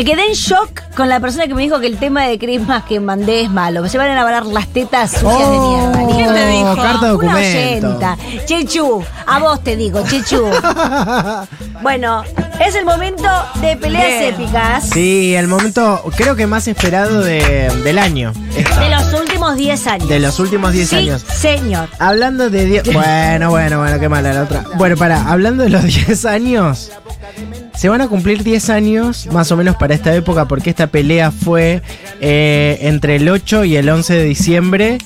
Me quedé en shock con la persona que me dijo que el tema de Christmas que mandé es malo. Se van a lavar las tetas sucias de mierda. ¿Quién te dijo? Carta Una documento. oyenta. Chechu, a vos te digo, Chechu. bueno, es el momento de peleas Bien. épicas Sí, el momento creo que más esperado de- del año. de los últimos 10 años. De los últimos 10 Sí, años. señor. Hablando de 10. Bueno, bueno, bueno, qué mala la otra. Bueno, para, hablando de los 10 años. Se van a cumplir 10 años más o menos para esta época porque esta pelea fue eh, entre el 8 y el 11 de diciembre,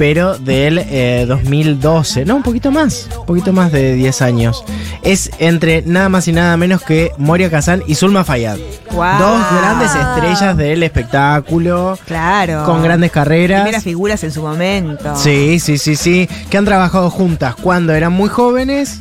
pero del eh, 2012, no, un poquito más, un poquito más de 10 años. Es entre nada más y nada menos que Moria Kazan y Zulma Fayad. Dos grandes estrellas del espectáculo, Claro. con grandes carreras. Primeras figuras en su momento. Sí, sí, sí, sí. Que han trabajado juntas cuando eran muy jóvenes.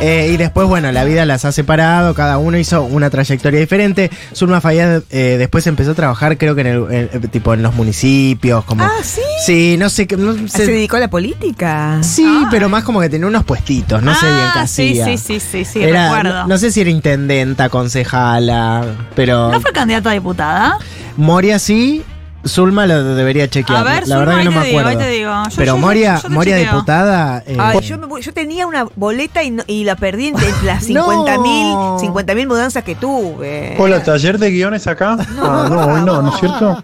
eh, y después, bueno, la vida las ha separado. Cada uno hizo una trayectoria diferente. Zulma Fayad eh, después empezó a trabajar, creo que en el, en- tipo en los municipios. Como, Ah, ¿sí? Sí, no sé. qué- No sé Se dedicó a la política. sí, Ah. pero más como que tenía unos puestitos. No sé bien qué Ah, sí, hacía. sí, sí, sí, sí, Era- recuerdo. No, no sé si era intendenta, concejala, pero ¿No fue candidata a diputada? Moria sí. Zulma lo debería chequear. A ver, la verdad Zulma, que no ahí me te digo, acuerdo. ahí te digo. Yo- pero yo- Moria, yo te Moria diputada. eh, Ay, yo, me voy- yo tenía una boleta y, no- y la perdí entre las 50 mil No. 50 mil mudanzas que tuve. Hola, taller de guiones acá. Ah, no, hoy no, ¿no es cierto?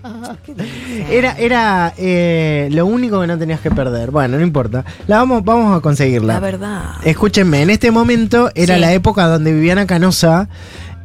Era, era eh, lo único que no tenías que perder. Bueno, no importa. La vamos, vamos a conseguirla. La verdad. Escúchenme, en este momento era Sí. la época donde Viviana Canosa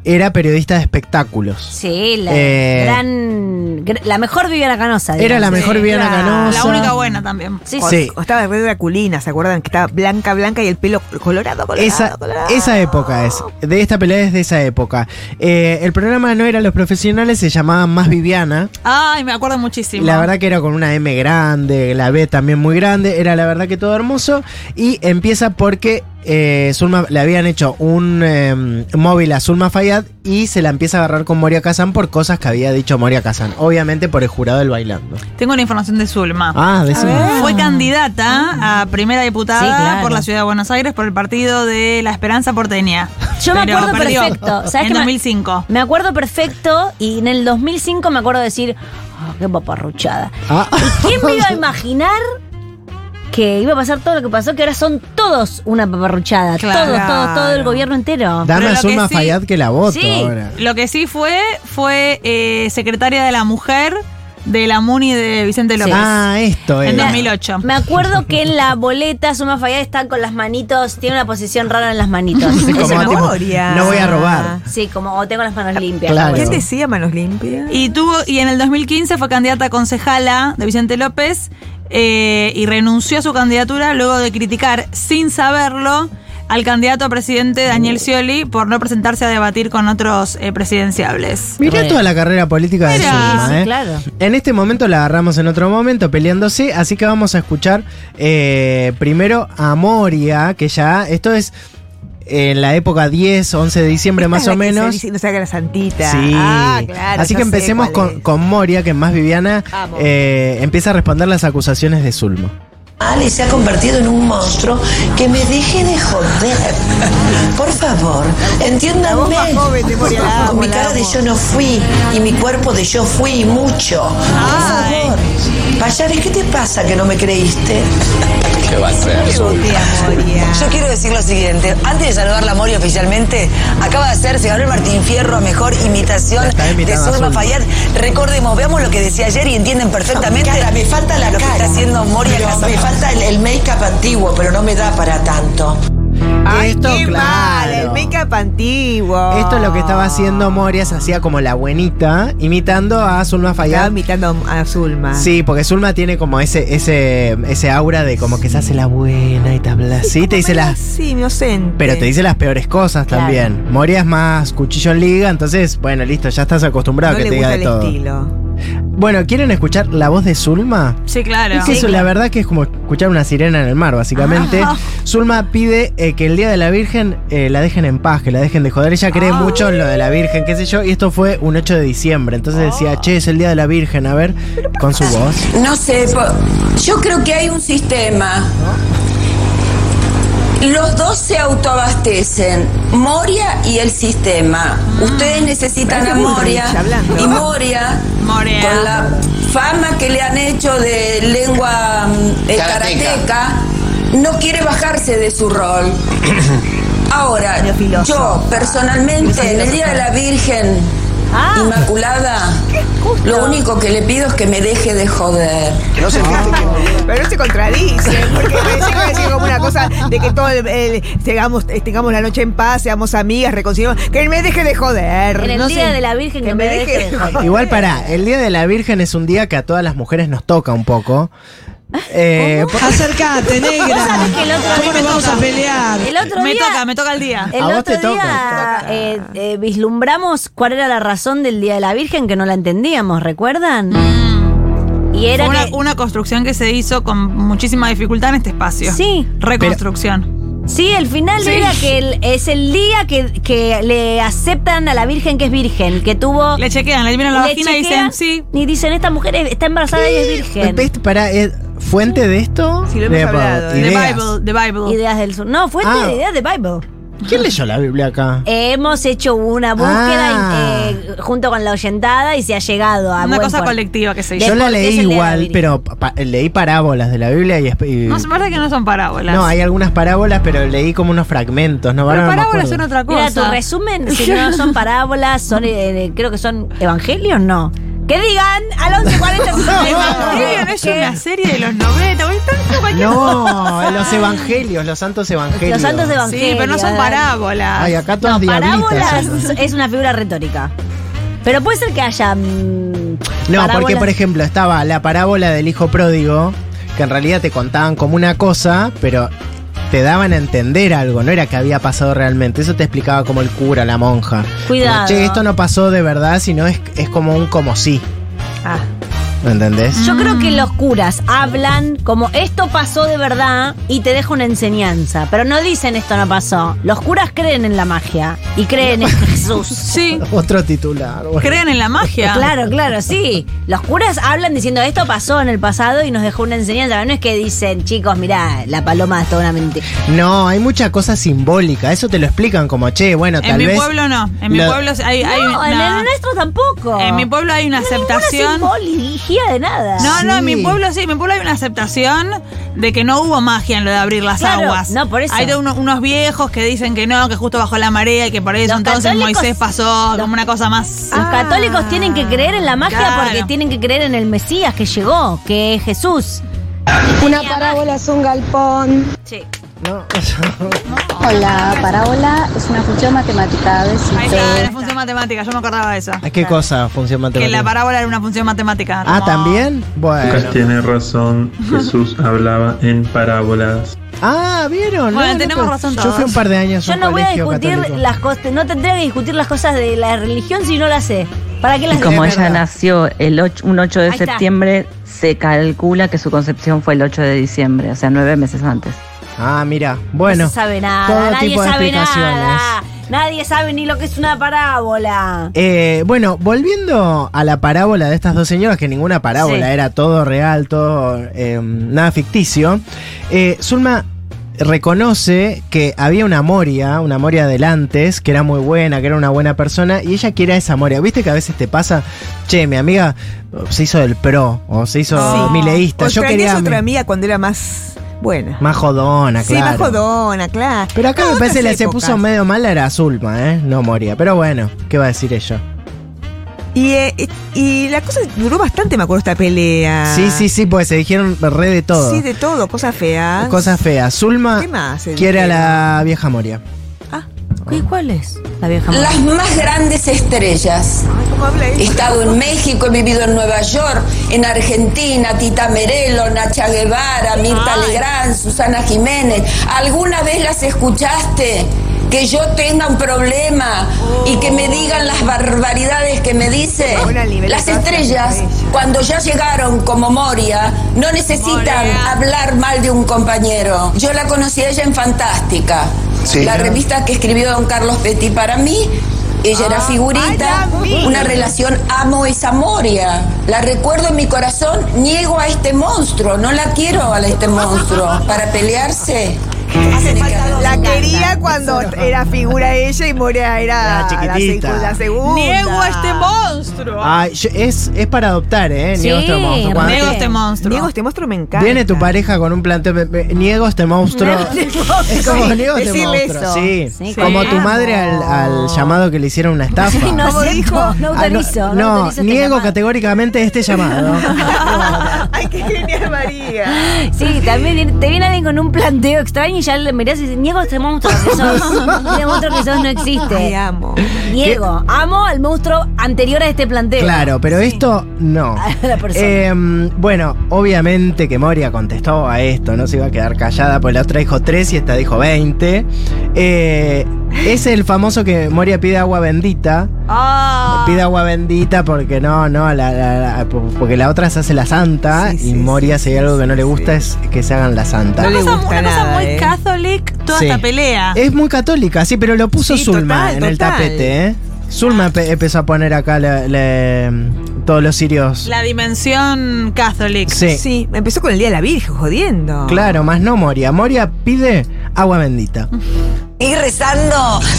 era periodista de espectáculos. Sí, la Eh, gran. gr- La mejor Viviana Canosa. Era la digamos. mejor Sí, Viviana. Canosa. La única buena también. Sí, O- Sí. o estaba re draculina, ¿se acuerdan? Que estaba blanca, blanca y el pelo colorado, colorado, Esa, colorado. esa época es. De esta pelea es de esa época. Eh, el programa no era Los Profesionales, se llamaba Más Viviana. Ay, me acuerdo muchísimo. La verdad que era con una M grande, la B también muy grande, era la verdad que todo hermoso. Y empieza porque eh, Zulma, le habían hecho un eh, móvil a Zulma Fayad y se la empieza a agarrar con Moria Kazan por cosas que había dicho Moria Kazan. Obviamente por el jurado del bailando. Tengo la información de Zulma. Ah, decime. Fue candidata a primera diputada Sí, claro. por la ciudad de Buenos Aires por el partido de La Esperanza Porteña. Yo me acuerdo perdió perfecto. ¿Sabes en qué me- 2005. Me acuerdo perfecto y en el 2005 me acuerdo decir, "Ah, qué paparruchada. Ah. ¿Y quién me iba a imaginar que iba a pasar todo lo que pasó? Que ahora son todos una paparruchada. Claro. Todos, todos, todo el gobierno entero. Dame Pero a lo que Zulma sí- Fayad que la voto Sí. ahora. Lo que sí fue, fue eh, secretaria de la mujer de la MUNI de Vicente López. Ah, esto En era. 2008. Me acuerdo que en la boleta Suma Fayad está con las manitos, tiene una posición rara en las manitos. Sí, Eso como tipo, memoria. no voy a robar. Sí, como o tengo las manos limpias. Claro. ¿Quién decía manos limpias? Y tuvo, y en el 2015 fue candidata a concejala de Vicente López eh, y renunció a su candidatura luego de criticar, sin saberlo, al candidato a presidente Daniel Scioli por no presentarse a debatir con otros eh, presidenciables. Mirá Re. toda la carrera política de. Zulma, Sí, ¿eh? claro. En este momento la agarramos en otro momento peleándose, así que vamos a escuchar eh, primero a Moria, que ya, esto es en la época 10, 11 de diciembre más Esta o es la que se menos. dice- No se haga la santita. Sí. Ah, claro. Así que empecemos con, con Moria, que es más Viviana, eh, empieza a responder las acusaciones de Zulma. Ale se ha convertido en un monstruo que me deje de joder. Por favor, entiéndanme. Con mi cara de yo no fui y mi cuerpo de yo fui y mucho. Por favor. Payares, ¿qué te pasa que no me creíste? ¿Qué va a ser? Tía Moria. Yo quiero decir lo siguiente, antes de saludar la Mori oficialmente, acaba de hacer, se ganó el Martín Fierro a mejor imitación de a Zulma. Fayad. Recordemos, veamos lo que decía ayer y entienden perfectamente me falta la lo que está haciendo Moria Kazan. Me falta el, el make-up antiguo, pero no me da para tanto. Ay, Esto, qué claro. mal, el make-up antiguo. Esto es lo que estaba haciendo Moria, se hacía como la buenita, imitando a Zulma Estaba Fayad. imitando a Zulma. Sí, porque Zulma tiene como ese, ese, ese aura de como que se hace la buena y te habla así, te dice las. Sí, inocente. Pero te dice las peores cosas Claro. también. Moria es más cuchillo en liga, entonces, bueno, listo, ya estás acostumbrado No a que le te diga gusta de el todo. estilo. Bueno, ¿quieren escuchar la voz de Zulma? Sí, claro. Es que eso, la verdad que es como escuchar una sirena en el mar, básicamente. Ah. Zulma pide eh, que el día de la Virgen eh, la dejen en paz, que la dejen de joder. Ella cree Ah. mucho en lo de la Virgen, qué sé yo, y esto fue un 8 de diciembre. Entonces decía, che, es el día de la Virgen, a ver, con su voz. No sé, yo creo que hay un sistema. Los dos se autoabastecen, Moria y el sistema. Ustedes necesitan a Moria y Moria, Moria. con la fama que le han hecho de lengua mm, eh, Karateca. no quiere bajarse de su rol. Ahora, yo personalmente, en el Día de la Virgen Ah. Inmaculada, lo único que le pido es que me deje de joder. Que no se fije que- Pero no se contradice, porque me que a decir como una cosa de que todo el, el- tengamos, eh, tengamos la noche en paz, seamos amigas, reconciliamos. Que me deje de joder. En el no Día sé. de la Virgen que me deje de joder. Igual para, el Día de la Virgen es un día que a todas las mujeres nos toca un poco. Eh, por- Acércate, negra. Vos sabés que el otro ¿Cómo día nos vamos a pelear? El otro Me día, toca, me toca el día. El A otro te toca, día toca. eh, eh, vislumbramos cuál era la razón del Día de la Virgen que no la entendíamos, ¿recuerdan? Y era Fue una, que una construcción que se hizo con muchísima dificultad en este espacio. Sí. Reconstrucción. sí, el final Sí. era que el- es el día que, que le aceptan a la Virgen que es virgen, que tuvo Le chequean, le miran la le vagina y dicen, sí. y dicen esta mujer está embarazada y es virgen. para, eh, ¿Fuente de esto? Sí, lo hemos De- hablado, The ideas. Bible, the Bible. Ideas del sur. No, fue Ah. de ideas de Bible. ¿Quién leyó la Biblia acá? Hemos hecho una búsqueda Ah. eh, junto con la oyentada y se ha llegado a Una cosa colectiva que se hizo. Yo la leí igual, pero pa- leí parábolas de la Biblia y... y- No, se parece que no son parábolas. no, hay algunas parábolas, pero leí como unos fragmentos. No, Pero no parábolas son otra cosa. Mira, tu resumen, si no son parábolas, son, eh, creo que son evangelios, no. Que digan al 1140 Evangelion es una serie de los 90, güey, tanto cualquier No, los evangelios, los santos evangelios. Los santos Sí, evangelios. pero no son parábolas. Ay, acá todas No, parábolas son. es una figura retórica. Pero puede ser que haya. mm, No, porque por ejemplo estaba la parábola del hijo pródigo, que en realidad te contaban como una cosa, pero te daban a entender algo, no era que había pasado realmente. Eso te explicaba como el cura, la monja. Cuidado. Como, che, esto no pasó de verdad, sino es, es como un como sí. Ah. ¿Me entendés? Yo creo que los curas hablan como esto pasó de verdad y te deja una enseñanza, pero no dicen esto no pasó. Los curas creen en la magia y creen en Jesús. Sí, Otro titular. bueno. creen en la magia. Claro, claro, sí. Los curas hablan diciendo esto pasó en el pasado y nos dejó una enseñanza. pero No es que dicen, chicos, mirá, la paloma es toda una mentira. No, hay mucha cosa simbólica. Eso te lo explican como, che, bueno, tal En mi vez. pueblo no. En mi lo- pueblo hay, hay no, en el nuestro tampoco. en mi pueblo hay una No hay de nada. No, no, en mi pueblo sí, en mi pueblo hay una aceptación de que no hubo magia en lo de abrir las Claro, aguas. no, por eso. Hay de uno- unos viejos que dicen que no, que justo bajó la marea y que por eso Los entonces católicos- Moisés pasó los- como una cosa más. Los católicos tienen que creer en la magia Claro. porque tienen que creer en el Mesías que llegó, que es Jesús. Una parábola es un galpón. Sí. No. La parábola es una función matemática. A ver si Ahí está, la función matemática, yo me acordaba de eso. ¿Qué cosa? Función Que matemática. la parábola era una función matemática. Ah, ¿también? Bueno. Lucas tiene razón, Jesús hablaba en parábolas. Ah, ¿vieron? Bueno, tenemos razón Yo todos. fui un par de años Yo no voy a discutir católico. las cosas, no tendría que discutir las cosas de la religión si no las sé. ¿Para qué las Es Como ella verdad. nació el 8, un 8 de Ahí está. septiembre, se calcula que su concepción fue el 8 de diciembre, o sea, nueve meses antes. Ah, mira. Bueno. No se sabe nada, todo nadie tipo de sabe explicaciones. nada. Nadie sabe ni lo que es una parábola. Eh, bueno, volviendo a la parábola de estas dos señoras, que ninguna parábola Sí. era todo real, todo eh, nada ficticio. eh, Zulma reconoce que había una Moria, una Moria del antes, que era muy buena, que era una buena persona, y ella quiere a esa Moria. ¿Viste que a veces te pasa, che, mi amiga se hizo del pro, o se hizo Sí. mileísta? O Yo quería otra mi- amiga cuando era más buena. más jodona, Sí, claro. más jodona, claro. Pero acá No, me parece que se puso medio mal era Zulma, ¿eh? No Moria. Pero bueno, ¿qué va a decir ella? Y, eh, y la cosa duró bastante, me acuerdo, esta pelea. Sí, sí, sí, porque se dijeron re de todo. Sí, de todo, cosas feas. Cosas feas. Zulma ¿Qué más quiere a la vieja Moria. ¿Y cuál es? La vieja Las más grandes estrellas. Ay, ¿cómo habla He estado en México, he vivido en Nueva York, en Argentina, Tita Merelo, Nacha Guevara, Mirta Legrand, Susana Jiménez. ¿Alguna vez las escuchaste? Que yo tenga un problema y que me digan las barbaridades que me dice. Las estrellas, ella. cuando ya llegaron como Moria, no necesitan Moria. hablar mal de un compañero. Yo la conocí a ella en Fantástica, Sí. la revista que escribió don Carlos Petit para mí. Ella era figurita, ay, a mí. una relación amo esa Moria. La recuerdo en mi corazón, niego a este monstruo, no la quiero a este monstruo. Para pelearse, hace falta dos quería cuando era figura ella y Moria era La chiquitita. La, seg- la segunda. Niego a este monstruo. Yo- es, es para adoptar, ¿eh? Sí, Niego este monstruo. Cuando Niego este monstruo. Niego este monstruo me encanta. Viene tu pareja con un planteo. me- me- Niego este monstruo. Es como Sí, niego este decirle monstruo. eso. Sí. Sí, Como tu madre al, al llamado que le hicieron una estafa. Sí, no ¿Cómo acepto, dijo? no Ah, no, autorizo. No, no, autorizo este niego llamado. categóricamente este llamado. Ay, qué genial, María. Sí, también viene- te viene alguien con un planteo extraño y ya le mirás y dices, niego este monstruo que sos. Este monstruo que sos no Ay, existe. amo. Niego, amo al monstruo anterior a este planteo. Claro, pero esto no. A la persona. Eh, bueno, obviamente que Moria contestó a esto, no se iba a quedar callada, pues la otra dijo 3 y esta dijo 20. Eh, es el famoso que Moria pide agua bendita. Ah. Pide agua bendita porque no, no, la- la- la- porque la otra se hace la santa Sí, y sí, Moria sí, si hay algo que no le sí, gusta es que se hagan la santa. No le gusta una cosa nada, muy eh. Toda Sí. esta pelea. Es muy católica, sí, pero lo puso Sí, Zulma total, en el tapete, ¿eh? Zulma empe- empezó a poner acá le- le- todos los sirios. La dimensión catholic. Sí. Sí, empezó con el Día de la Virgen, jodiendo. Claro, más no Moria. Moria pide agua bendita. ¿Y rezando?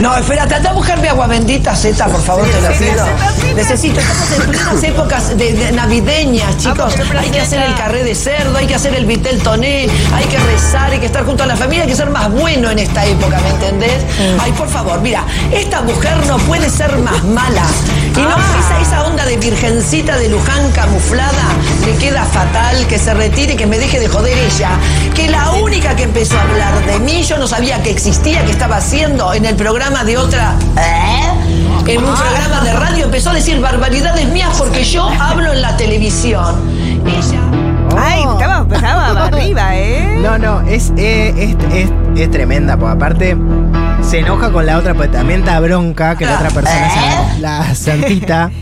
No, espérate, anda a buscarme agua bendita, Zeta, por favor, te lo pido. Necesito, estamos en plenas épocas de, de navideñas, chicos. Hay que hacer el carré de cerdo, hay que hacer el vitel toné, hay que rezar, hay que estar junto a la familia, hay que ser más bueno en esta época, ¿me entendés? Ay, por favor, mira, esta mujer no puede ser más mala. Y no, esa, esa onda de virgencita de Luján camuflada le queda fatal, que se retire que me deje de joder ella. Que la única que empezó a hablar de mí, yo no sabía que existía, que estaba haciendo en el programa de otra. ¿eh? En un programa de radio empezó a decir barbaridades mías porque yo hablo en la televisión. Ella. Ay, estaba, estaba arriba, ¿eh? No, no, es, eh, es, es- es tremenda, porque aparte se enoja con la otra, pues también está bronca que la otra persona sea la santita.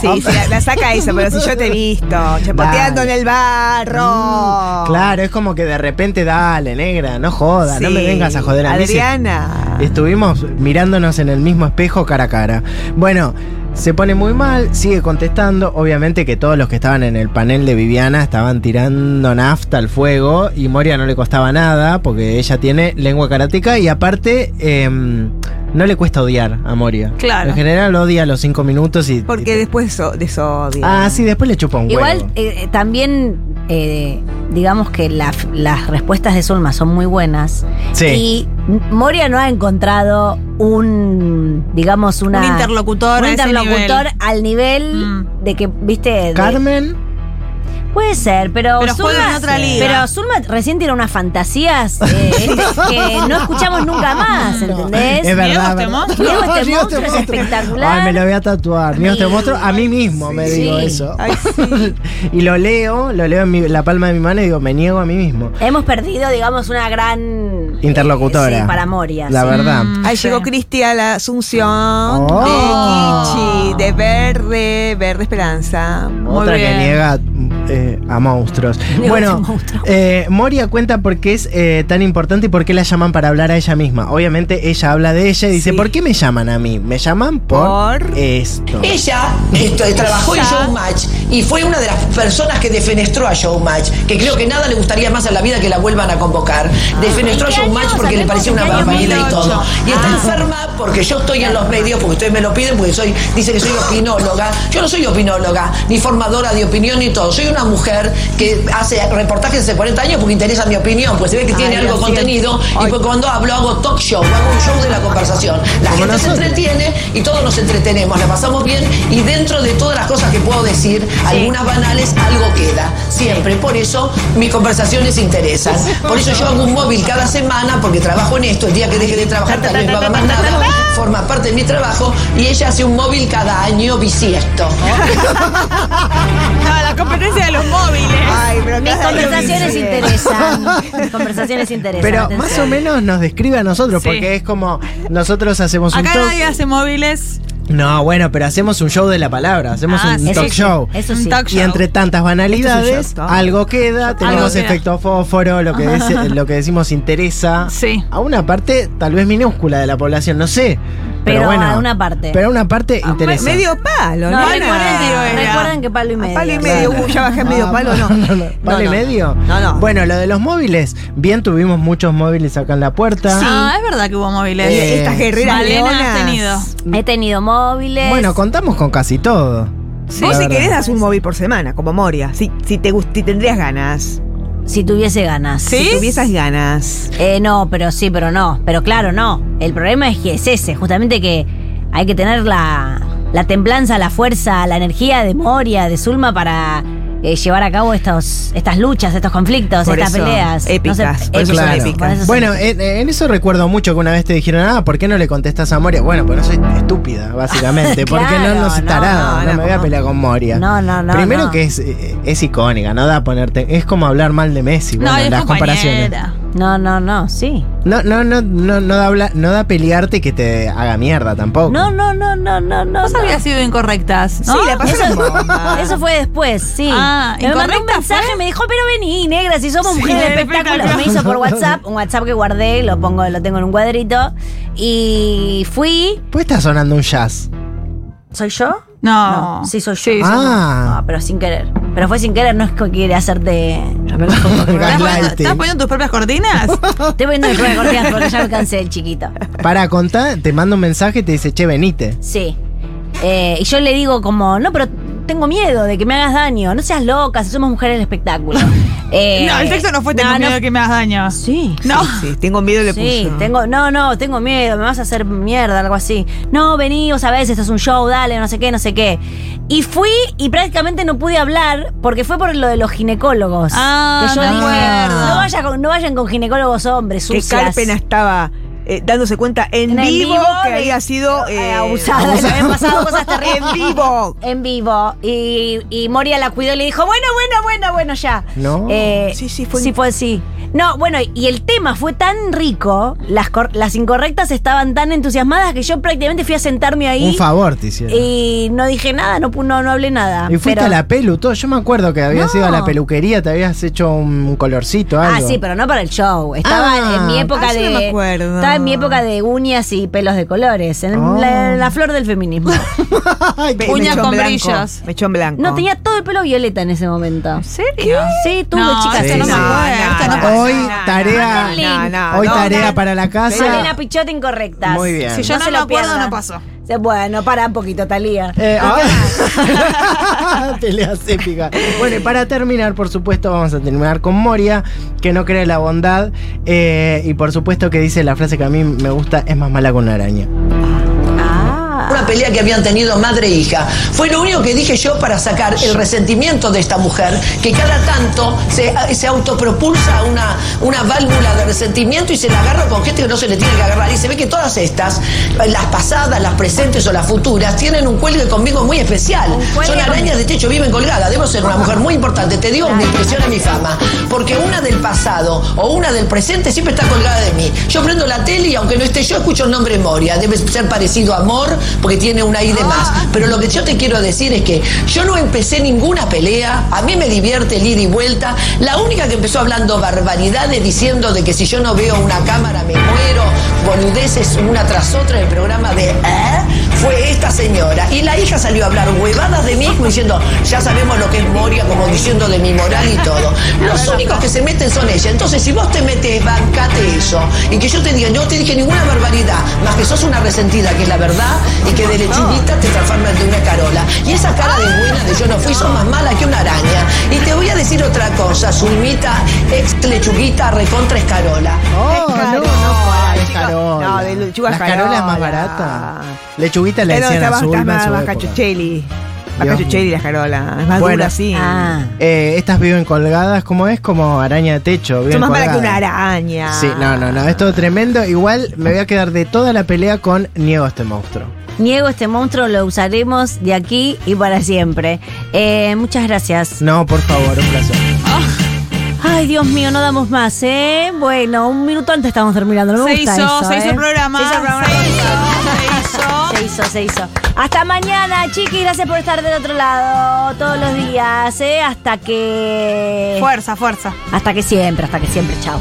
Sí, sí, la, la saca eso, pero si yo te he visto, chapoteando en el barro. Claro, es como que de repente, dale, negra, no joda, no me vengas a joder a mí. Adriana. Estuvimos mirándonos en el mismo espejo cara a cara. Bueno, se pone muy mal, sigue contestando. Obviamente que todos los que estaban en el panel de Viviana estaban tirando nafta al fuego y Moria no le costaba nada porque ella tiene lengua karateca y aparte em, no le cuesta odiar a Moria. Claro. En general odia a los cinco minutos y... Porque después so- de eso odia. Ah, sí, después le chupa un Igual huevo. eh, también, eh, digamos que la- las respuestas de Zulma son muy buenas. Sí. Y Moria no ha encontrado un, digamos, una. Un interlocutor un a ese interlocutor nivel. al nivel Mm. de que, viste. de- Carmen... Puede ser, pero. Pero juega en otra liga. Pero Zulma recién tiene unas fantasías eh, que no escuchamos nunca más, ¿entendés? Es verdad. Este monstruo. Este es espectacular. Ay, me lo voy a tatuar. Niego este monstruo a mí mismo me Sí. digo eso. Ay, sí. y lo leo, lo leo en mi- la palma de mi mano y digo, me niego a mí mismo. Hemos perdido, digamos, una gran. Interlocutora. eh, sí, para Moria. La sí. verdad. Ahí Sí. llegó Cristi a la Asunción Oh. de Kichi, de Verde, Verde Esperanza. Muy Otra que bien. niega eh, a monstruos. Bueno, eh, Moria cuenta por qué es eh, tan importante y por qué la llaman para hablar a ella misma. Obviamente ella habla de ella y dice, Sí. ¿por qué me llaman a mí? Me llaman por, Por- esto. Ella esto, trabajó en Showmatch y fue una de las personas que defenestró a Showmatch, que creo que nada le gustaría más a la vida que la vuelvan a convocar. Defenestró a ¿En qué Showmatch años? porque le ¿Sabemos parecía una barbaridad y 2008. todo. Y está Ah. enferma porque yo estoy en los medios, porque ustedes me lo piden, porque soy, dice que soy opinóloga. Yo no soy opinóloga, ni formadora de opinión ni todo. Soy una mujer que hace reportajes hace 40 años porque interesa mi opinión, pues se ve que tiene Ay, algo contenido y pues cuando hablo hago talk show, hago un show de la conversación. La gente se entretiene y todos nos entretenemos, la pasamos bien y dentro de todas las cosas que puedo decir, algunas banales, algo queda. Siempre. Por eso mis conversaciones interesan. Por eso yo hago un móvil cada semana porque trabajo en esto. El día que deje de trabajar tal vez no haga más nada. Forma parte de mi trabajo y ella hace un móvil cada año bisiesto. Competencia de los móviles. Ay, pero Mis conversaciones interesan. Mis conversaciones interesan. Pero atención. más o menos nos describe a nosotros, Sí. porque es como nosotros hacemos un Acá nadie hace móviles. No, bueno, pero hacemos un show de la palabra, hacemos Ah, un sí, talk Eso sí, show. Eso Un talk Y entre tantas banalidades, show, algo queda, tenemos queda. efecto fósforo, lo que, dice- lo que decimos interesa Sí. a una parte tal vez minúscula de la población, no sé. Pero, Pero bueno. a una parte. Pero a una parte interesa. Medio palo, No, ¿no? recuerden, recuerden que palo y medio. Palo y medio. Uh, ya bajé medio Ah, palo, no. ¿Palo y no. medio? No, no. Bueno, lo de los móviles. Bien, tuvimos muchos móviles acá en la puerta. Ah, es verdad que hubo móviles. Eh, Estas guerreras Malena has tenido. He tenido móviles. Bueno, contamos con casi todo. Vos La si querés das un móvil por semana, como Moria. Si, si te gust- si tendrías ganas. Si tuviese ganas. Si tuvieses ganas. Eh, no, pero sí, pero no. Pero claro, no. El problema es que es ese, justamente que hay que tener la, la templanza, la fuerza, la energía de Moria, de Zulma para eh, llevar a cabo estos, estas luchas, estos conflictos, Por estas eso, peleas. épicas, por eso son Claro. épicas. por eso son Bueno, en, en eso recuerdo mucho que una vez te dijeron, ah, ¿por qué no le contestas a Moria? Bueno, pues no soy estúpida, básicamente. Porque no, Claro, no soy no, no, no, me voy a no. pelear con Moria. No, no, no, Primero no. que es, eh, es icónica, no da ponerte. Es como hablar mal de Messi, bueno, No, es las comparaciones. No, no, no, sí. No, no, no, no, no da habla- no da pelearte y que te haga mierda tampoco. No, no, no, no, no, no. Vos no. habías sido incorrectas, ¿no? Sí, la pasaron bomba. Eso fue después, sí. Ah, me mandó un ¿incorrecta mensaje, fue? me dijo, pero vení, negra, si somos Sí, mujeres de espectáculo. Me hizo por WhatsApp, un WhatsApp que guardé, lo pongo, lo tengo en un cuadrito. Y fui. Pues está sonando un jazz. ¿Soy yo? No. sí, soy yo. Sí, Ah. No, pero sin querer. Pero fue sin querer, no es que quiere hacerte. ¿Estás poniendo, estás poniendo tus propias cortinas? Estoy poniendo mi prueba cortina porque ya me cansé el chiquito. Para contar, te manda un mensaje y te dice, che, venite. Sí. Eh, y yo le digo como, no, pero tengo miedo de que me hagas daño. No seas loca, si somos mujeres del espectáculo. Eh, no, el texto no fue tengo no, miedo no. de que me hagas daño. Sí. No. Sí, tengo miedo le Sí, puso. tengo, no, no, tengo miedo, me vas a hacer mierda, algo así. No, vení, vos sabés, esto es un show, dale, no sé qué, no sé qué. Y fui y prácticamente no pude hablar porque fue por lo de los ginecólogos. Ah, que yo me dije, no, vaya con- no vayan con ginecólogos hombres, que sucias. Calpena estaba eh, dándose cuenta en, En vivo, vivo que de- había sido eh, eh, abusada, le habían pasado cosas terribles. En vivo. En vivo. Y, y Moria la cuidó y le dijo, bueno, bueno, bueno, bueno, ya. No. Eh, Sí, sí, fue- Sí, fue así. No, bueno, y el tema fue tan rico, las, cor- las incorrectas estaban tan entusiasmadas que yo prácticamente fui a sentarme ahí. Un favor te hicieron. Y no dije nada, no, pu- no, no hablé nada. Y fuiste Pero- a la pelu, todo. Yo me acuerdo que habías No. ido a la peluquería, te habías hecho un colorcito, algo. Ah, sí, pero no para el show. Estaba Ah. en mi época Ah, yo de. no me acuerdo. Estaba en mi época de uñas y pelos de colores. En Oh. la, la flor del feminismo. Ay, Uñas con blanco, brillos. Mechón blanco. No, tenía todo el pelo violeta en ese momento. ¿En serio? Sí, tuve No, chicas. no me sí. acuerdo, esto no no. Hoy no, tarea, no, no, hoy no, tarea no. para la casa. Malena Pichot incorrectas. Muy bien. Si yo no, se lo acuerdo, no pasó. Bueno, para un poquito, Talía. Eh, ah. Peleas épicas. Bueno, y para terminar, por supuesto, vamos a terminar con Moria, que no cree en la bondad. eh, y por supuesto que dice la frase que a mí me gusta, es más mala que una araña. Una pelea que habían tenido madre e hija. Fue lo único que dije yo para sacar el resentimiento de esta mujer, que cada tanto se, se autopropulsa una, una válvula de resentimiento y se la agarra con gente que no se le tiene que agarrar. Y se ve que todas estas, las pasadas, las presentes o las futuras, tienen un cuelgue conmigo muy especial. Son arañas de techo, viven colgadas. Debo ser una mujer muy importante. Te digo, me impresiona mi fama. Porque una del pasado o una del presente siempre está colgada de mí. Yo prendo la tele y aunque no esté yo, escucho el nombre Moria. Debe ser parecido a Amor porque tiene una I de más. Pero lo que yo te quiero decir es que yo no empecé ninguna pelea. A mí me divierte el ida y vuelta. La única que empezó hablando barbaridades diciendo de que si yo no veo una cámara me muero, boludeces una tras otra en el programa de ¿eh? Esta señora. Y la hija salió a hablar huevadas de mí como diciendo, ya sabemos lo que es Moria, como diciendo de mi moral y todo. Los únicos que se meten son ella. Entonces, si vos te metes, bancate eso. Y que yo te diga, no te dije ninguna barbaridad, más que sos una resentida, que es la verdad, y que de lechivita te transformas en una carola. Y esa cara de buena de yo no fui, sos más mala que una araña. Y te voy a decir otra cosa, Zulmita, ex lechuguita, recontra escarola. Oh, no, no, es chicos. Carola. No, más barata. Lechuguita le Pero decían está azul más, su más cachucheli. Más Dios cachucheli la Carola. Es más Bueno. dura, sí. Ah. Eh, estas viven colgadas, como es? Como araña de techo. Viven Son más malas que una araña. Sí, no, no, no, es todo tremendo. Igual me voy a quedar de toda la pelea con Niego a este monstruo. Niego este monstruo, lo usaremos de aquí y para siempre. Eh, muchas gracias. No, por favor, un placer. Ay, Dios mío, no damos más, ¿eh? Bueno, un minuto antes estamos terminando. No me Se gusta hizo, eso, se hizo ¿eh? el programa. Se hizo el programa. Se hizo, Se hizo, se hizo. Hasta mañana, chiqui. Gracias por estar del otro lado todos los días, ¿eh? Hasta que. Fuerza, fuerza. Hasta que siempre, hasta que siempre. Chao.